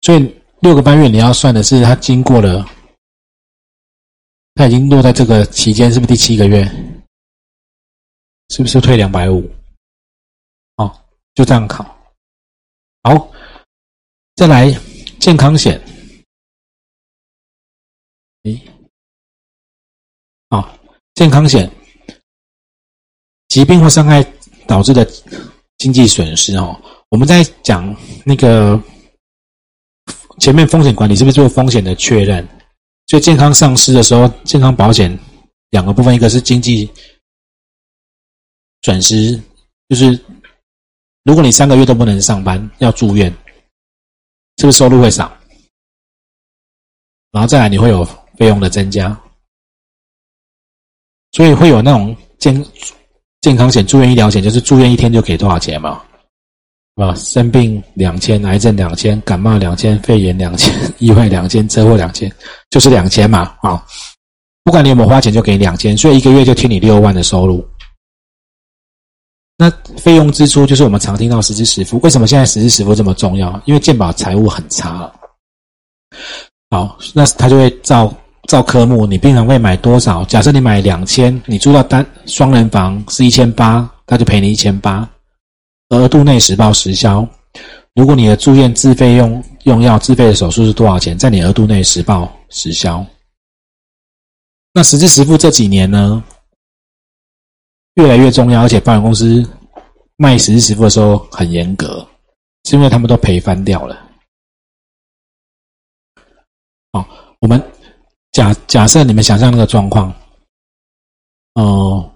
所以六个半月你要算的是它经过了，它已经落在这个期间，是不是第七个月？是不是退两百五？哦，就这样考。好，再来健康险。诶，啊，健康险，疾病或伤害导致的经济损失哦。我们在讲那个前面风险管理是不是做风险的确认？所以健康丧失的时候，健康保险两个部分，一个是经济损失，就是如果你三个月都不能上班，要住院，是不是收入会少？然后再来你会有费用的增加，所以会有那种健健康险、住院医疗险，就是住院一天就给多少钱嘛？啊，生病两千，癌症两千，感冒两千，肺炎两千，意外两千，车祸两千，就是两千嘛。啊，不管你有没有花钱，就给你两千，所以一个月就听你六万的收入。那费用支出就是我们常听到实支实付。为什么现在实支实付这么重要？因为健保财务很差。好，那他就会照照科目，你病人会买多少？假设你买两千，你住到单双人房是一千八，他就赔你一千八。额度内实报实销。如果你的住院自费用用药自费的手术是多少钱，在你额度内实报实销。那实支实付这几年呢，越来越重要，而且保险公司卖实支实付的时候很严格，是因为他们都赔翻掉了。好，我们假假设你们想象那个状况，哦，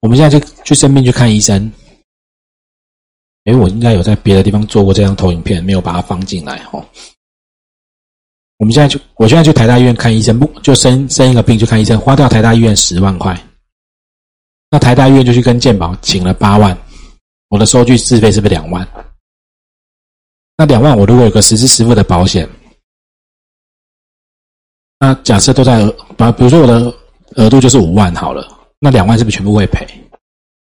我们现在就去生病去看医生。哎，我应该有在别的地方做过这张投影片，没有把它放进来哈。我们现在去，我现在去台大医院看医生，不就生生一个病去看医生，花掉台大医院十万块。那台大医院就去跟健保请了八万，我的收据自费是不是两万？那两万我如果有个实支实付的保险，那假设都在额，把比如说我的额度就是五万好了，那两万是不是全部会赔？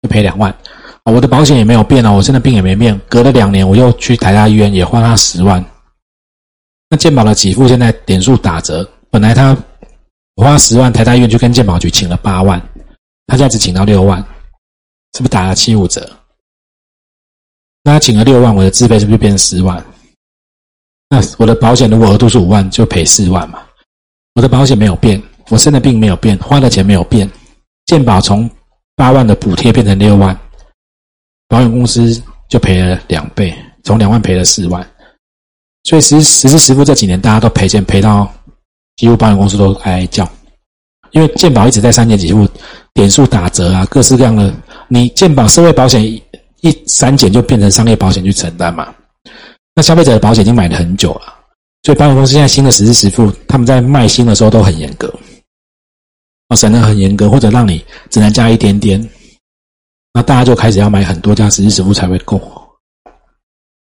就赔两万。我的保险也没有变哦，我现在病也没变。隔了两年，我又去台大医院，也花他十万。那健保的给付现在点数打折，本来他我花十万，台大医院就跟健保局请了八万，他现在只请到六万，是不是打了七五折？那他请了六万，我的自费是不是变成十万？那我的保险如果额度是五万，就赔四万嘛？我的保险没有变，我生的病没有变，花的钱没有变，健保从八万的补贴变成六万。保险公司就赔了两倍，从两万赔了四万，所以实实支实付这几年大家都赔钱赔到几乎保险公司都哀哀叫，因为健保一直在三年几付点数打折啊，各式各样的，你健保社会保险一删减就变成商业保险去承担嘛，那消费者的保险已经买了很久了，所以保险公司现在新的实支实付，他们在卖新的时候都很严格，啊，审的很严格，或者让你只能加一点点。那大家就开始要买很多家实支付才会够，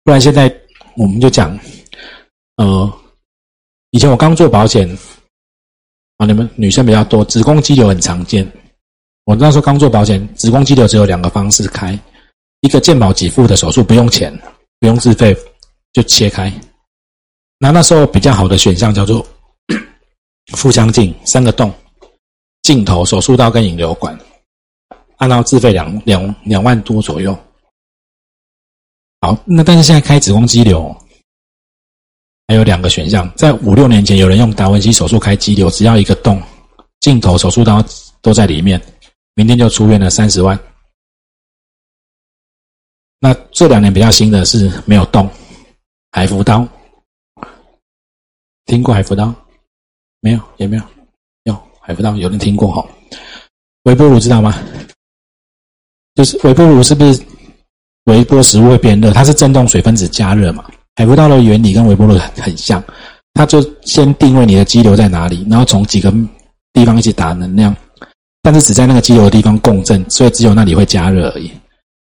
不然现在我们就讲，呃，以前我刚做保险，啊，你们女生比较多，子宫肌瘤很常见。我那时候刚做保险，子宫肌瘤只有两个方式开，一个健保给付的手术不用钱，不用自费就切开。那那时候比较好的选项叫做腹腔镜，三个洞，镜头、手术刀跟引流管。按照自费两两两万多左右，好，那但是现在开子宫肌瘤，还有两个选项，在五六年前有人用达文西手术开肌瘤，只要一个洞，镜头、手术刀都在里面，明天就出院了三十万。那这两年比较新的是没有洞，海扶刀，听过海扶刀？没有，也没有，有海扶刀，有人听过哈？微波炉知道吗？就是微波炉是不是微波食物会变热？它是振动水分子加热嘛？海扶刀的原理跟微波炉很很像，它就先定位你的肌瘤在哪里，然后从几个地方一起打能量，但是只在那个肌瘤的地方共振，所以只有那里会加热而已。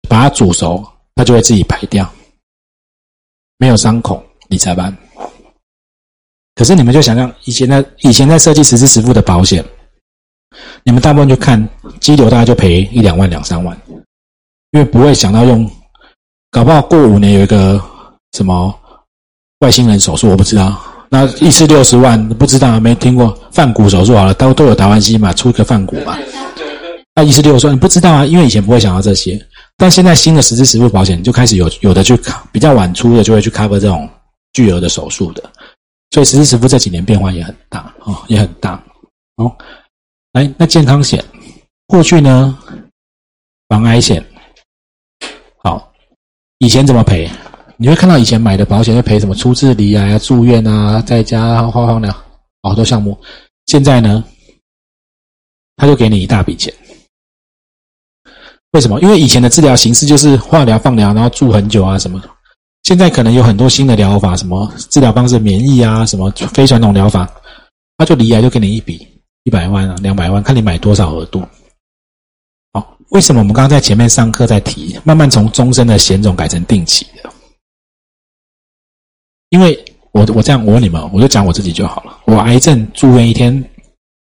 把它煮熟，它就会自己排掉，没有伤口，理财班。可是你们就想象以前的以前在设计实支实付的保险。你们大部分就看肌瘤，大概就赔一两万、两三万，因为不会想到用，搞不好过五年有一个什么外星人手术，我不知道。那一次六十万，不知道没听过泛骨手术好了，都都有达文西嘛，出一个泛骨嘛。那一次六十万，你不知道啊，因为以前不会想到这些。但现在新的实质实付保险就开始有有的去比较晚出的就会去 cover 这种巨额的手术的，所以实质实付这几年变化也很大哦，也很大哦。来，那健康险过去呢，防癌险，以前怎么赔？你会看到以前买的保险会赔什么初次离癌啊、住院啊，在家花花鸟好多项目。现在呢，他就给你一大笔钱。为什么？因为以前的治疗形式就是化疗、放疗，然后住很久啊什么。现在可能有很多新的疗法，什么治疗方式、免疫啊，什么非传统疗法，他就离癌就给你一笔一百万啊、两百万，看你买多少额度。好，为什么我们刚刚在前面上课在提，慢慢从终身的险种改成定期的？因为我我这样我问你们，我就讲我自己就好了。我癌症住院一天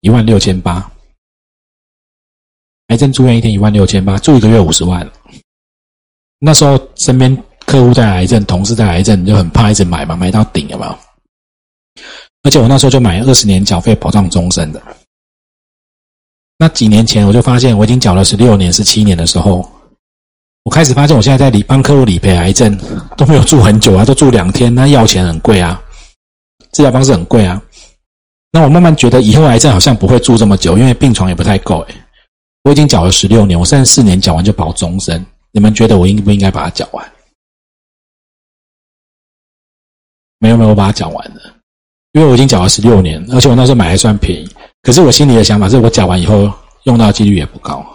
一万六千八，癌症住院一天一万六千八，住一个月五十万。那时候身边客户在癌症，同事在癌症，就很怕一直买嘛，买到顶有没有？而且我那时候就买二十年缴费保障终身的。那几年前我就发现，我已经缴了十六年、十七年的时候。我开始发现，我现在在理帮客户理赔癌症都没有住很久啊，都住两天，那药钱很贵啊，治疗方式很贵啊。那我慢慢觉得，以后癌症好像不会住这么久，因为病床也不太够。哎，我已经缴了十六年，我剩四年缴完就保终身。你们觉得我应不应该把它缴完？没有没有，我把它缴完了，因为我已经缴了十六年，而且我那时候买还算便宜。可是我心里的想法是，我缴完以后用到几率也不高。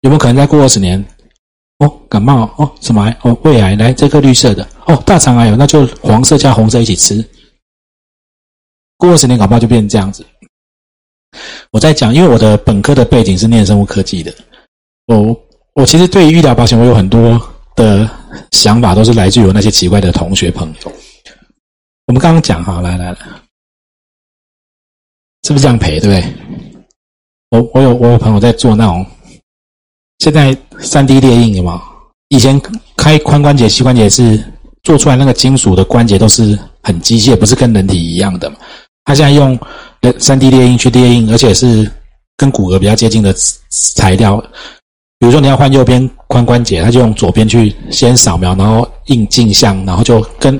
有没有可能再过二十年？哦，感冒哦，什么癌？哦，胃癌来这颗绿色的哦，大肠癌有，那就黄色加红色一起吃。过二十年，感冒就变成这样子。我在讲，因为我的本科的背景是念生物科技的，我我其实对于医疗保险，我有很多的想法，都是来自于我那些奇怪的同学朋友。我们刚刚讲哈，来来来，是不是这样赔？对不对？我我有我有朋友在做那种。现在三 D 列印有吗？以前开髋关节、膝关节是做出来那个金属的关节都是很机械，不是跟人体一样的。他现在用三 D 列印去列印，而且是跟骨骼比较接近的材料。比如说你要换右边髋关节，他就用左边去先扫描，然后印镜像，然后就跟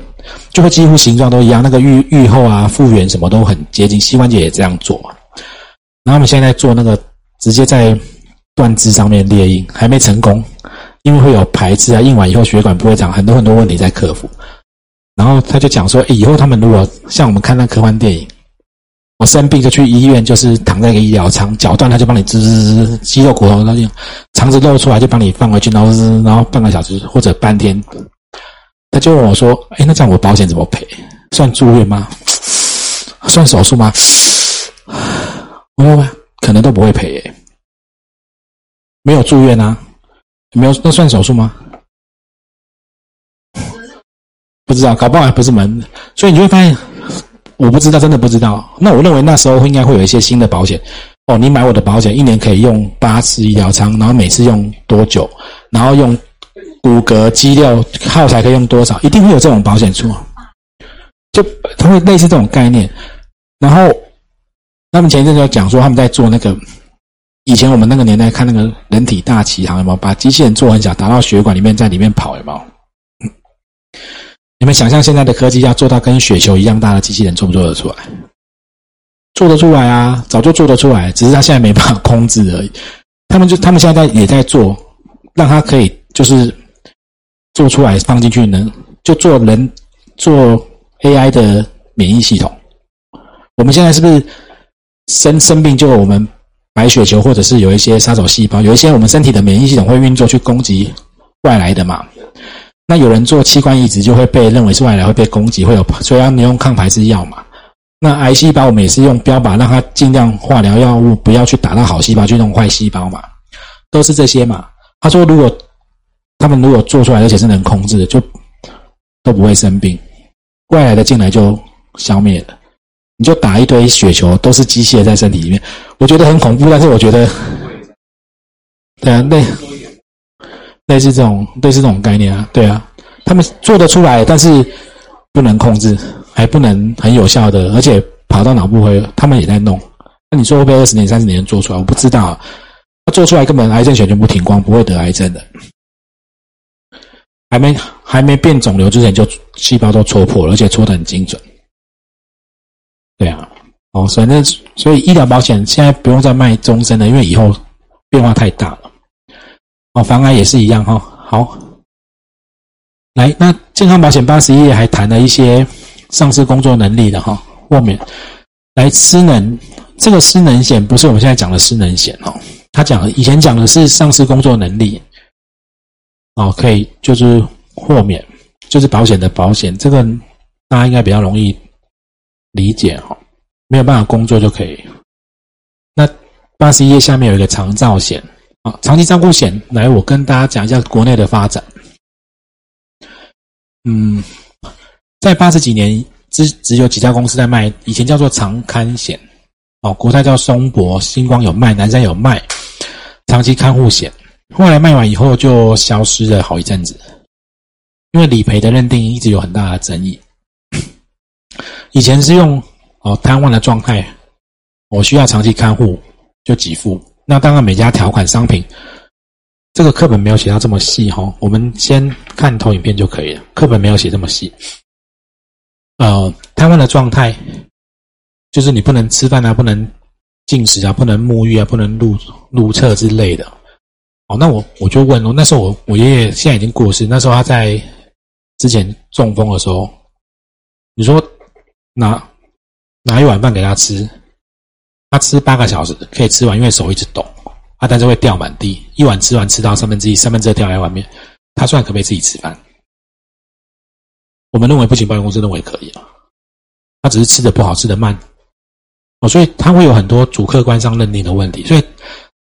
就会几乎形状都一样。那个愈愈后啊、复原什么都很接近。膝关节也这样做。然后我们现在做那个直接在。断肢上面裂印还没成功，因为会有排斥啊，印完以后血管不会长，很多很多问题在克服。然后他就讲说，以后他们如果像我们看那科幻电影，我生病就去医院，就是躺在一个医疗舱，脚断他就帮你滋滋滋，肌肉骨头那就肠子露出来就帮你放回去，然后滋，然后半个小时或者半天，他就问我说，哎，那这样我保险怎么赔？算住院吗？算手术吗？我说可能都不会赔诶。没有住院啊？没有，那算手术吗？不知道，搞不好还不是门，所以你就会发现，我不知道，真的不知道。那我认为那时候应该会有一些新的保险哦。你买我的保险，一年可以用八次医疗舱，然后每次用多久？然后用骨骼肌肉耗材可以用多少？一定会有这种保险出，就他会类似这种概念。然后他们前一阵就讲说，他们在做那个。以前我们那个年代看那个人体大奇航有没有？把机器人做很小，打到血管里面，在里面跑有没有？你们想象现在的科技要做到跟雪球一样大的机器人，做不做得出来？做得出来啊，早就做得出来，只是他现在没办法控制而已。他们就他们现在也在做，让他可以就是做出来放进去，能就做人做 AI 的免疫系统。我们现在是不是生生病就我们？白血球或者是有一些杀手细胞，有一些我们身体的免疫系统会运作去攻击外来的嘛？那有人做器官移植就会被认为是外来会被攻击，会有所以要你用抗排斥药嘛？那癌细胞我们也是用标靶，让它尽量化疗药物不要去打到好细胞，去弄坏细胞嘛？都是这些嘛？他说如果他们如果做出来而且是能控制的，就都不会生病，外来的进来就消灭了。你就打一堆雪球，都是机械在身体里面，我觉得很恐怖。但是我觉得，对啊，类类似这种类似这种概念啊，对啊，他们做得出来，但是不能控制，还不能很有效的，而且跑到脑部会，他们也在弄。那你说会不会二十年、三十年做出来？我不知道。他做出来根本癌症血全部停光，不会得癌症的。还没还没变肿瘤之前，就细胞都戳破了，而且戳得很精准。对啊，哦，反正所以医疗保险现在不用再卖终身了，因为以后变化太大了。哦，防癌也是一样哈。好，来，那健康保险八十一页还谈了一些上市工作能力的哈，后面来失能。这个失能险不是我们现在讲的失能险哦，他讲以前讲的是上市工作能力，哦，可以就是豁免，就是保险的保险，这个大家应该比较容易理解哈，没有办法工作就可以。那八十一页下面有一个长照险啊，长期照顾险，来我跟大家讲一下国内的发展。嗯，在八十几年只只有几家公司在卖，以前叫做长刊险。哦，国泰叫松柏，星光有卖，南山有卖，长期看护险，后来卖完以后就消失了好一阵子，因为理赔的认定一直有很大的争议。以前是用哦瘫痪的状态，我需要长期看护就给付，那当然每家条款商品，这个课本没有写到这么细哈，我们先看投影片就可以了，课本没有写这么细。呃，瘫痪的状态。就是你不能吃饭啊，不能进食啊，不能沐浴啊，不能入入厕之类的。哦，那我我就问哦，那时候我我爷爷现在已经过世，那时候他在之前中风的时候，你说拿拿一碗饭给他吃，他吃八个小时可以吃完，因为手一直抖，啊，但是会掉满地，一碗吃完吃到三分之一，三分之二掉在外面，他算可不可以自己吃饭？我们认为不行，保险公司认为可以啊，他只是吃的不好，吃的慢。哦，所以他会有很多主客观上认定的问题。所以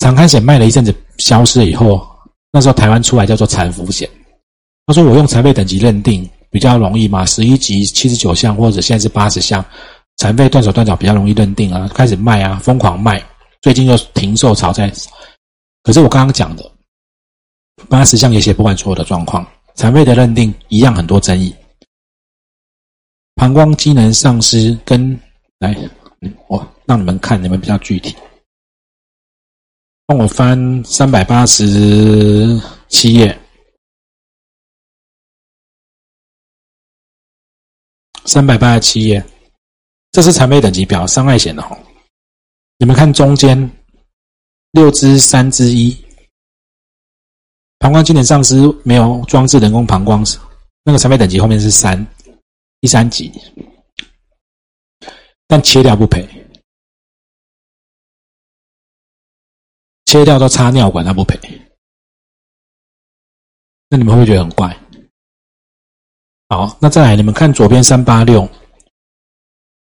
长康险卖了一阵子，消失了以后，那时候台湾出来叫做残福险。他说我用残废等级认定比较容易嘛，十一级七十九项或者现在是八十项，残废断手断脚比较容易认定啊，开始卖啊，疯狂卖。最近又停售炒在，可是我刚刚讲的八十项也写不完所有的状况，残废的认定一样很多争议。膀胱机能丧失跟来。我让你们看，你们比较具体。帮我翻三百八十七页，三百八十七页，这是残废等级表，伤害险的哈。你们看中间六之三之一，膀胱机能丧失没有装置人工膀胱，那个残废等级后面是三，第三级。但切掉不赔，切掉都插尿管，他不赔。那你们会不会觉得很怪。好，那再来，你们看左边三八六，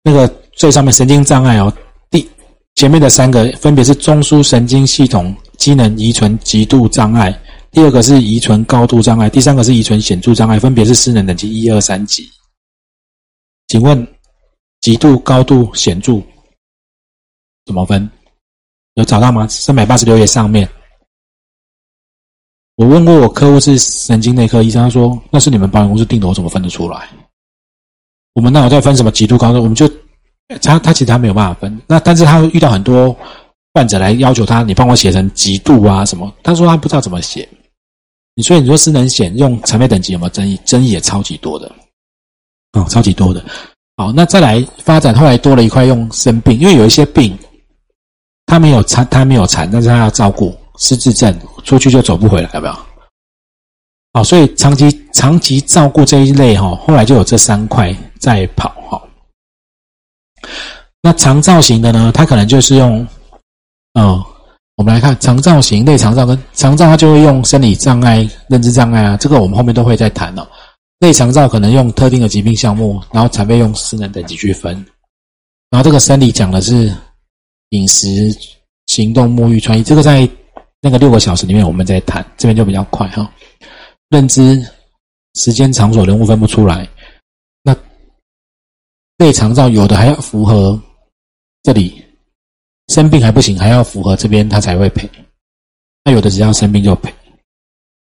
那个最上面神经障碍哦，第前面的三个分别是中枢神经系统机能遗存极度障碍，第二个是遗存高度障碍，第三个是遗存显著障碍，分别是失能等级一二三级。请问？极度、高度、显著，怎么分？有找到吗？三百八十六页上面，我问过我客户是神经内科医生，他说那是你们保险公司定的，我怎么分得出来？我们那有在分什么极度、高度？我们就他他其实他没有办法分。那但是他遇到很多患者来要求他，你帮我写成极度啊什么？他说他不知道怎么写。你所以你说失能险用残废等级有没有争议？争议也超级多的，哦，超级多的。好，那再来发展，后来多了一块用生病，因为有一些病，他没有残，他没有残，但是他要照顾失智症，出去就走不回来，有没有？好，所以长期长期照顾这一类哈，后来就有这三块在跑哈。那长造型的呢，它可能就是用，嗯，我们来看长造型类长照跟长照，它就会用生理障碍、认知障碍啊，这个我们后面都会再谈哦。内肠照可能用特定的疾病项目，然后才被用失能等级去分。然后这个生理讲的是饮食、行动、沐浴、穿衣，这个在那个六个小时里面我们在谈，这边就比较快哈。认知、时间、场所、人物分不出来。那内肠照有的还要符合这里生病还不行，还要符合这边他才会赔。那有的只要生病就赔。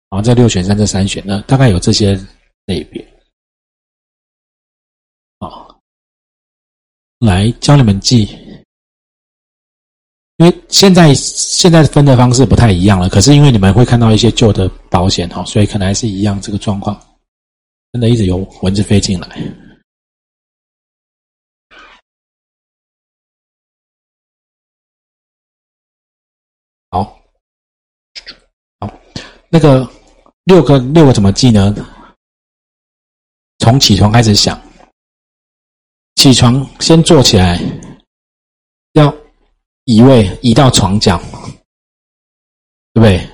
好，这六选三，这三选，那大概有这些。类别。好，来教你们记，因为现在现在分的方式不太一样了。可是因为你们会看到一些旧的保险哈，所以可能还是一样这个状况。真的一直有蚊子飞进来。好，好，那个六个六个怎么记呢？从起床开始想，起床先坐起来，要移位移到床角，对不对？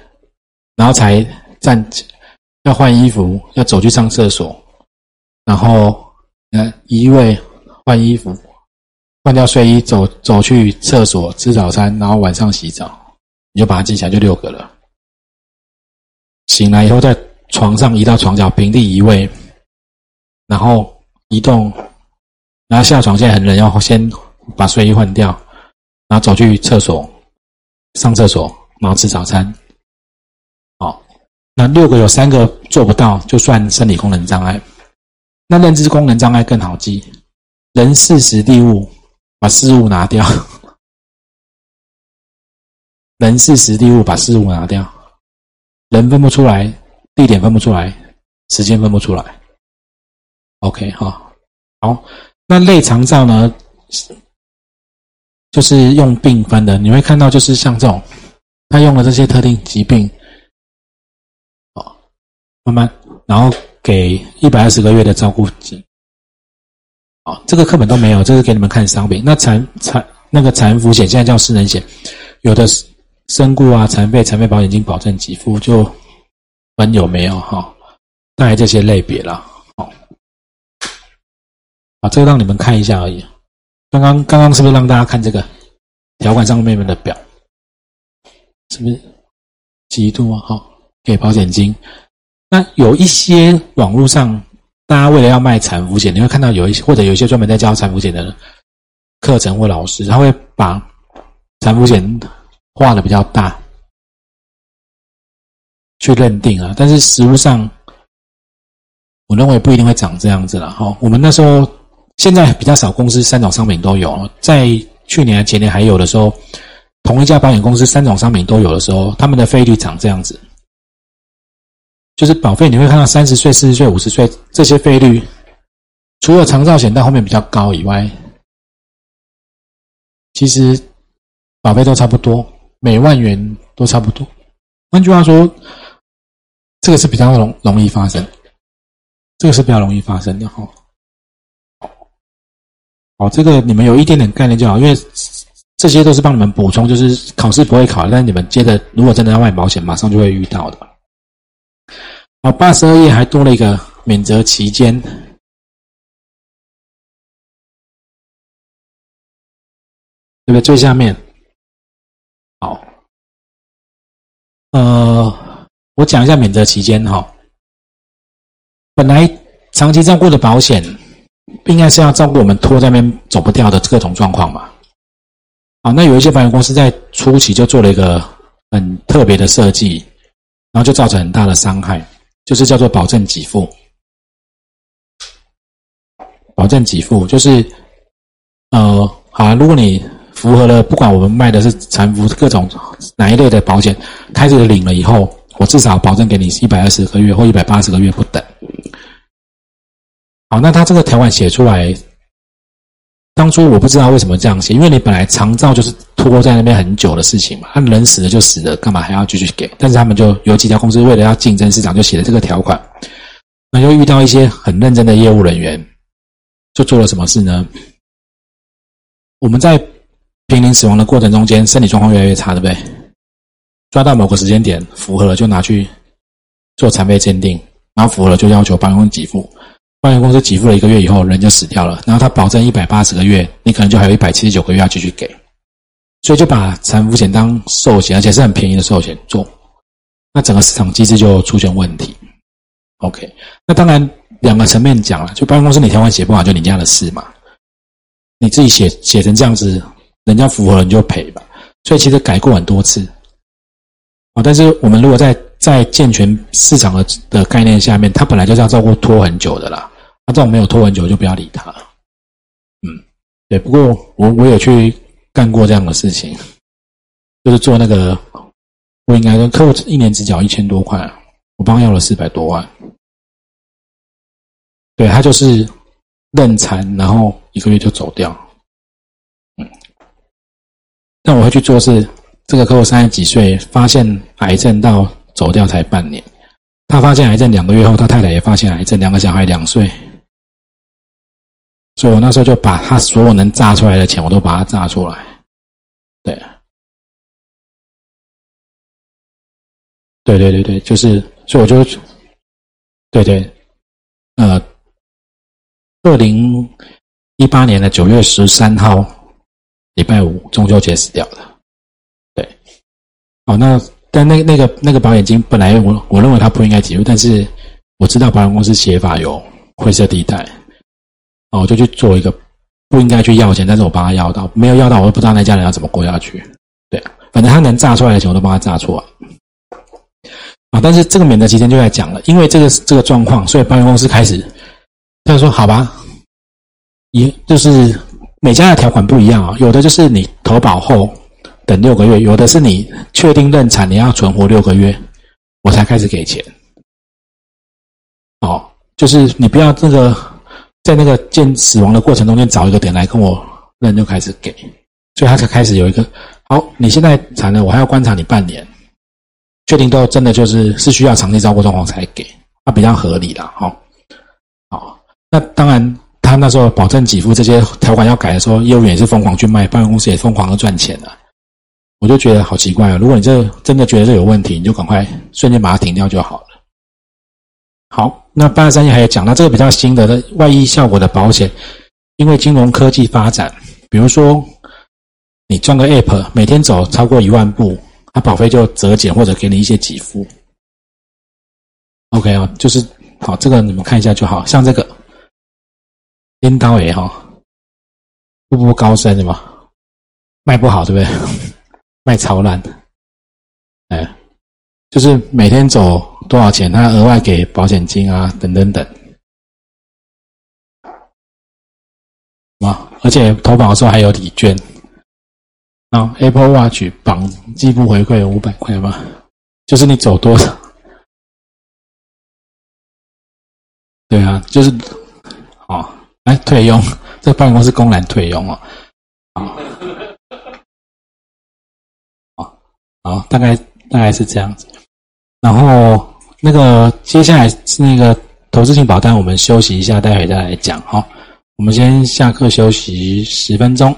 然后才站，要换衣服，要走去上厕所，然后呃移位换衣服，换掉睡衣，走走去厕所吃早餐，然后晚上洗澡。你就把它记起来，就六个了。醒来以后，在床上移到床角，平地移位，然后移动，然后下床。现在很冷，要先把睡衣换掉，然后走去厕所上厕所，然后吃早餐。好，那六个有三个做不到，就算生理功能障碍。那认知功能障碍更好记，人事时地物，把事物拿掉。人事时地物，把事物拿掉，人分不出来，地点分不出来，时间分不出来。OK 哈，好，那内肠照呢，就是用病分的，你会看到就是像这种，他用了这些特定疾病，哦，慢慢，然后给一百二十个月的照顾金，哦，这个课本都没有，这是给你们看商品。那残残那个残福险现在叫失能险，有的。身故啊，残废、残废保险金保证给付就分有没有哈？大概这些类别了，哦，啊，这个让你们看一下而已。刚刚刚刚是不是让大家看这个条款上面的表？是不是几度啊？好，给保险金。那有一些网络上，大家为了要卖产福险，你会看到有一些或者有一些专门在教产福险的课程或老师，他会把产福险。画的比较大，去认定啊，但是实物上，我认为不一定会长这样子了哈。我们那时候现在比较少公司三种商品都有，在去年前年还有的时候，同一家保险公司三种商品都有的时候，他们的费率长这样子，就是保费你会看到三十岁、四十岁、五十岁这些费率，除了长照险到后面比较高以外，其实保费都差不多。每万元都差不多。换句话说，这个是比较容容易发生，这个是比较容易发生的哈。哦，这个你们有一点点概念就好，因为这些都是帮你们补充，就是考试不会考，但你们接着如果真的要卖保险，马上就会遇到的。好，八十二页还多了一个免责期间，对不对？最下面。好，呃，我讲一下免责期间哈。本来长期照顾的保险，应该是要照顾我们拖在那边走不掉的各种状况嘛。好，那有一些保险公司在初期就做了一个很特别的设计，然后就造成很大的伤害，就是叫做保证给付。保证给付就是，呃，好，如果你。符合了，不管我们卖的是残服各种哪一类的保险，开始领了以后，我至少保证给你一百二十个月或一百八十个月不等。好，那他这个条款写出来，当初我不知道为什么这样写，因为你本来长照就是拖在那边很久的事情嘛，他人死了就死了，干嘛还要继续给？但是他们就有几家公司为了要竞争市场，就写了这个条款，那又遇到一些很认真的业务人员，就做了什么事呢？我们在濒临死亡的过程中间，身体状况越来越差，对不对？抓到某个时间点符合了，就拿去做残废鉴定，然后符合了就要求保险公司给付。保险公司给付了一个月以后，人就死掉了。然后他保证一百八十个月，你可能就还有一百七十九个月要继续给，所以就把残福险当寿险，而且是很便宜的寿险做。那整个市场机制就出现问题。OK，那当然两个层面讲了，就保险公司你条款写不好，就你家的事嘛。你自己写写成这样子。人家符合了你就赔吧，所以其实改过很多次，啊，但是我们如果在在健全市场的的概念下面，他本来就是要照顾拖很久的啦。这种没有拖很久，就不要理他。嗯，对。不过我我有去干过这样的事情，就是做那个，我应该说客户一年只缴一千多块，我帮他要了四百多万。对他就是认残，然后一个月就走掉。嗯，但我会去做是，这个客户三十几岁，发现癌症到走掉才半年。他发现癌症两个月后，他太太也发现癌症，两个小孩两岁。所以我那时候就把他所有能榨出来的钱，我都把它榨出来。对，对对对对，就是，所以我就，对对，呃。二零一八年的九月十三号，礼拜五，中秋节死掉的。对，哦，那但那那个那个保险金本来我我认为他不应该给付，但是我知道保险公司写法有灰色地带，哦，我就去做一个不应该去要钱，但是我帮他要到，没有要到，我都不知道那家人要怎么过下去。对，反正他能榨出来的钱，我都帮他榨出来。啊，但是这个免责期间就在讲了，因为这个这个状况，所以保险公司开始。他说：“好吧，也就是每家的条款不一样啊，有的就是你投保后等六个月，有的是你确定认产你要存活六个月，我才开始给钱。哦，就是你不要这个在那个见死亡的过程中间找一个点来跟我认就开始给，所以他才开始有一个好，你现在产了，我还要观察你半年，确定都真的就是是需要长期照顾状况才给，那比较合理了，好。”那当然，他那时候保证给付这些条款要改的时候，业务员也是疯狂去卖，保险公司也疯狂的赚钱了。我就觉得好奇怪啊！如果你这真的觉得这有问题，你就赶快瞬间把它停掉就好了。好，那八十三页还有讲到这个比较新的外溢效果的保险，因为金融科技发展，比如说你装个 App，每天走超过一万步，它保费就折减或者给你一些给付。OK 啊，就是好，这个你们看一下就好，像这个。拎刀也哈，步步高升对吧？卖不好对不对？卖超烂的，哎，就是每天走多少钱，他额外给保险金啊，等等等，啊，而且投保的时候还有礼券，啊，Apple Watch 绑积分回馈五百块吧，就是你走多少，对啊，就是，哦。哎，退佣，这办公室公然退佣哦，啊，好，好，大概大概是这样子。然后那个接下来是那个投资性保单，我们休息一下，待会再来讲哈。我们先下课休息十分钟。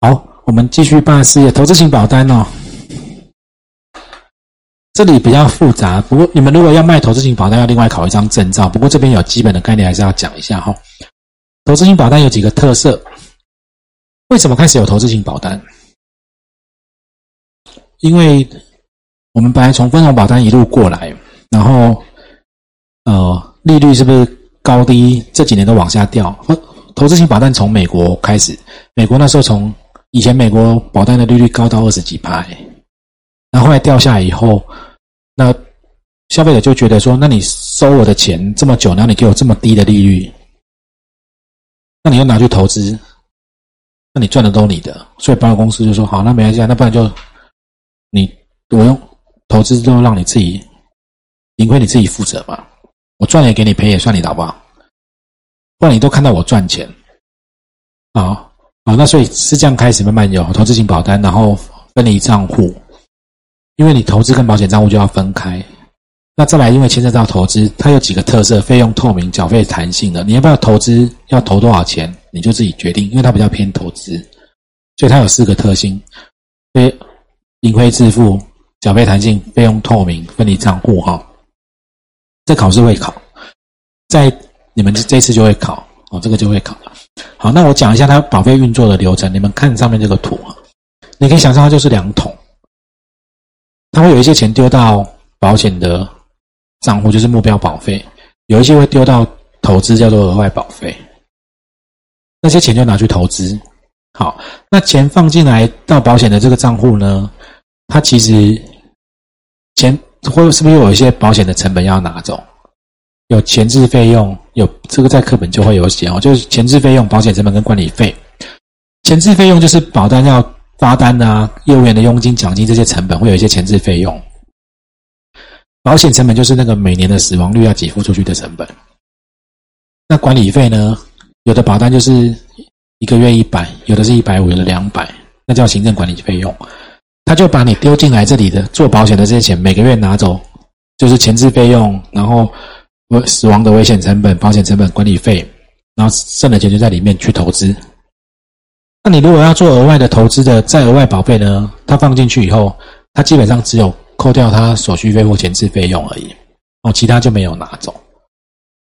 好，我们继续办事业，投资性保单哦。这里比较复杂，不过你们如果要卖投资型保单，要另外考一张证照。不过这边有基本的概念，还是要讲一下哈。投资型保单有几个特色？为什么开始有投资型保单？因为我们本来从分红保单一路过来，然后呃利率是不是高低这几年都往下掉？投资型保单从美国开始，美国那时候从以前美国保单的利率高到二十几趴，然后后来掉下来以后。那消费者就觉得说，那你收我的钱这么久，然后你给我这么低的利率，那你又拿去投资，那你赚的都你的，所以保险公司就说好，那没关系，那不然就你我用投资都让你自己盈亏你自己负责嘛，我赚也给你，赔也算你的好不好？不然你都看到我赚钱，啊啊，那所以是这样开始慢慢有投资型保单，然后分离账户。因为你投资跟保险账户就要分开，那再来，因为牵涉到投资，它有几个特色：费用透明、缴费弹性的。你要不要投资？要投多少钱？你就自己决定。因为它比较偏投资，所以它有四个特性：非盈亏自负、缴费弹性、费用透明、分离账户。哈，这考试会考，在你们这次就会考哦，这个就会考。好，那我讲一下它保费运作的流程。你们看上面这个图啊，你可以想象它就是两桶。它会有一些钱丢到保险的账户，就是目标保费；有一些会丢到投资，叫做额外保费。那些钱就拿去投资。好，那钱放进来到保险的这个账户呢，它其实前会是不是有一些保险的成本要拿走？有前置费用，有这个在课本就会有写哦，就是前置费用、保险成本跟管理费。前置费用就是保单要发单啊，业务员的佣金、奖金这些成本会有一些前置费用。保险成本就是那个每年的死亡率要给付出去的成本。那管理费呢？有的保单就是一个月一百，有的是一百五，有的两百，那叫行政管理费用。他就把你丢进来这里的做保险的这些钱，每个月拿走，就是前置费用，然后死亡的危险成本、保险成本、管理费，然后剩的钱就在里面去投资。那你如果要做额外的投资的再额外保费呢？它放进去以后，它基本上只有扣掉它手续费或前置费用而已，哦，其他就没有拿走。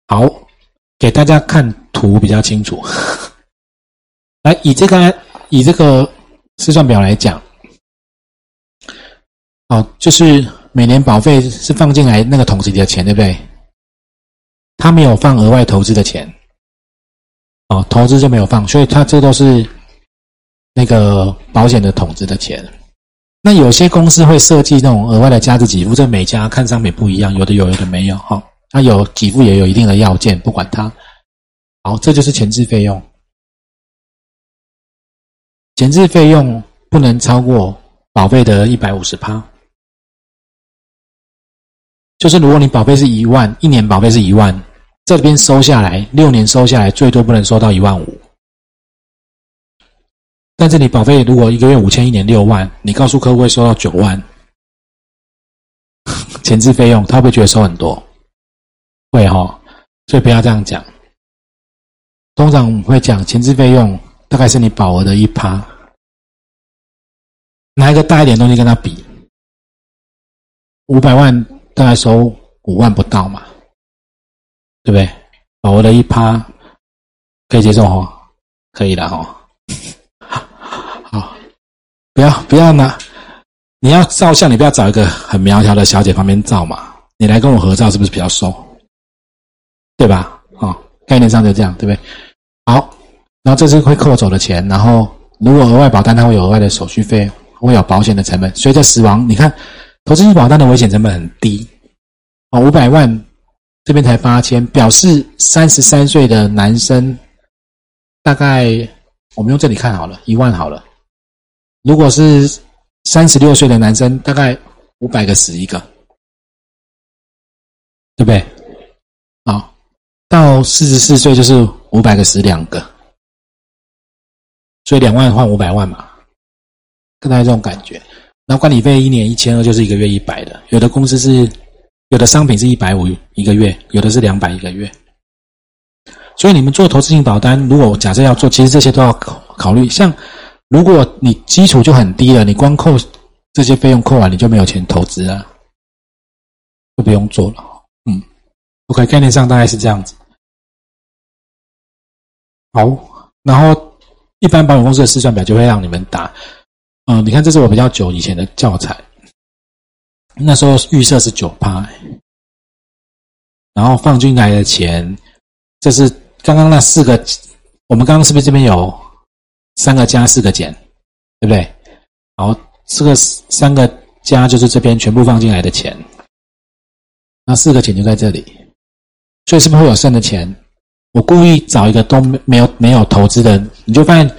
好，给大家看图比较清楚。来，以这个以这个试算表来讲，哦，就是每年保费是放进来那个桶子里的钱，对不对？他没有放额外投资的钱，哦，投资就没有放，所以他这都是。那个保险的桶子的钱，那有些公司会设计那种额外的加值给付，这每家看商品不一样，有的有，有的没有哈。它有给付也有一定的要件，不管它。好，这就是前置费用。前置费用不能超过保费的一百五十趴，就是如果你保费是一万，一年保费是一万，这边收下来六年收下来，最多不能收到一万五。但是你保费如果一个月五千，一年六万，你告诉客户会收到九万，前置费用，他会不会觉得收很多？会哈，所以不要这样讲。通常会讲前置费用大概是你保额的一趴，拿一个大一点东西跟他比，五百万大概收五万不到嘛，对不对？保额的一趴可以接受哈，可以的哈。不要不要拿！你要照相，你不要找一个很苗条的小姐旁边照嘛。你来跟我合照，是不是比较瘦？对吧？哦，概念上就这样，对不对？好，然后这是会扣走的钱。然后如果额外保单，它会有额外的手续费，会有保险的成本。随着死亡，你看投资型保单的危险成本很低啊，五百万这边才八千，表示三十三岁的男生大概我们用这里看好了，一万好了。如果是三十六岁的男生，大概五百个死一个，对不对？好，到四十四岁就是五百个死两个，所以两万换五百万嘛，大概这种感觉。那管理费一年一千二，就是一个月一百的。有的公司是，有的商品是一百五一个月，有的是两百一个月。所以你们做投资型保单，如果假设要做，其实这些都要考考虑，像。如果你基础就很低了，你光扣这些费用扣完，你就没有钱投资啊，就不用做了。嗯，OK，概念上大概是这样子。好，然后一般保险公司的试算表就会让你们打。嗯，你看这是我比较久以前的教材，那时候预设是九趴，然后放进来的钱，这是刚刚那四个，我们刚刚是不是这边有？三个加四个减，对不对？好，这个三个加就是这边全部放进来的钱，那四个减就在这里，所以是不是会有剩的钱？我故意找一个都没有没有投资的，你就发现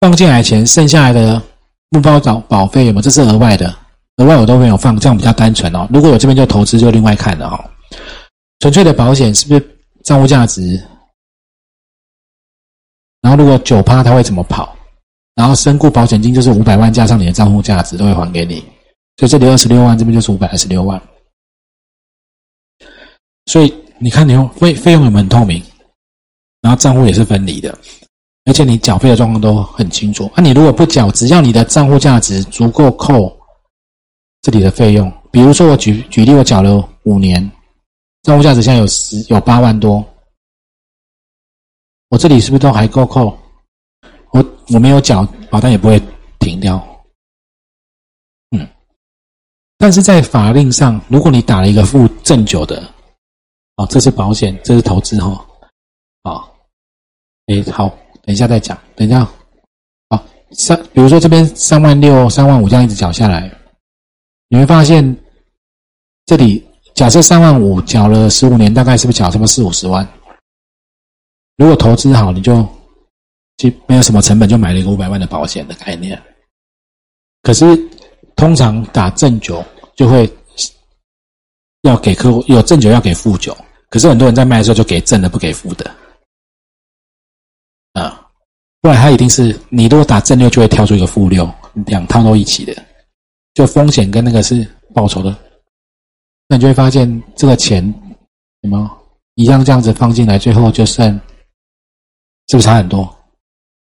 放进来钱剩下来的目标保保费有没有？这是额外的，额外我都没有放，这样比较单纯哦。如果有这边就投资就另外看了哈。纯粹的保险是不是账户价值？然后如果九趴它会怎么跑？然后身故保险金就是五百万加上你的账户价值都会还给你，所以这里二十六万这边就是五百二十六万。所以你看，你用费费用有没有很透明？然后账户也是分离的，而且你缴费的状况都很清楚。那你如果不缴，只要你的账户价值足够扣这里的费用，比如说我举举例，我缴了五年，账户价值现在有十有八万多，我这里是不是都还够扣？我我没有缴保单也不会停掉，嗯，但是在法令上，如果你打了一个负正九的，哦，这是保险，这是投资哈，啊，哎，好，等一下再讲，等一下，好，三，比如说这边三万六、三万五这样一直缴下来，你会发现，这里假设三万五缴了十五年，大概是不是缴什么四五十万？如果投资好，你就就没有什么成本，就买了一个五百万的保险的概念。可是通常打正九就会要给客户有正九要给负九，可是很多人在卖的时候就给正的不给负的，不然他一定是你如果打正六就会跳出一个负六，两套都一起的。就风险跟那个是报酬的，那你就会发现这个钱什么一样这样子放进来，最后就剩是不是差很多？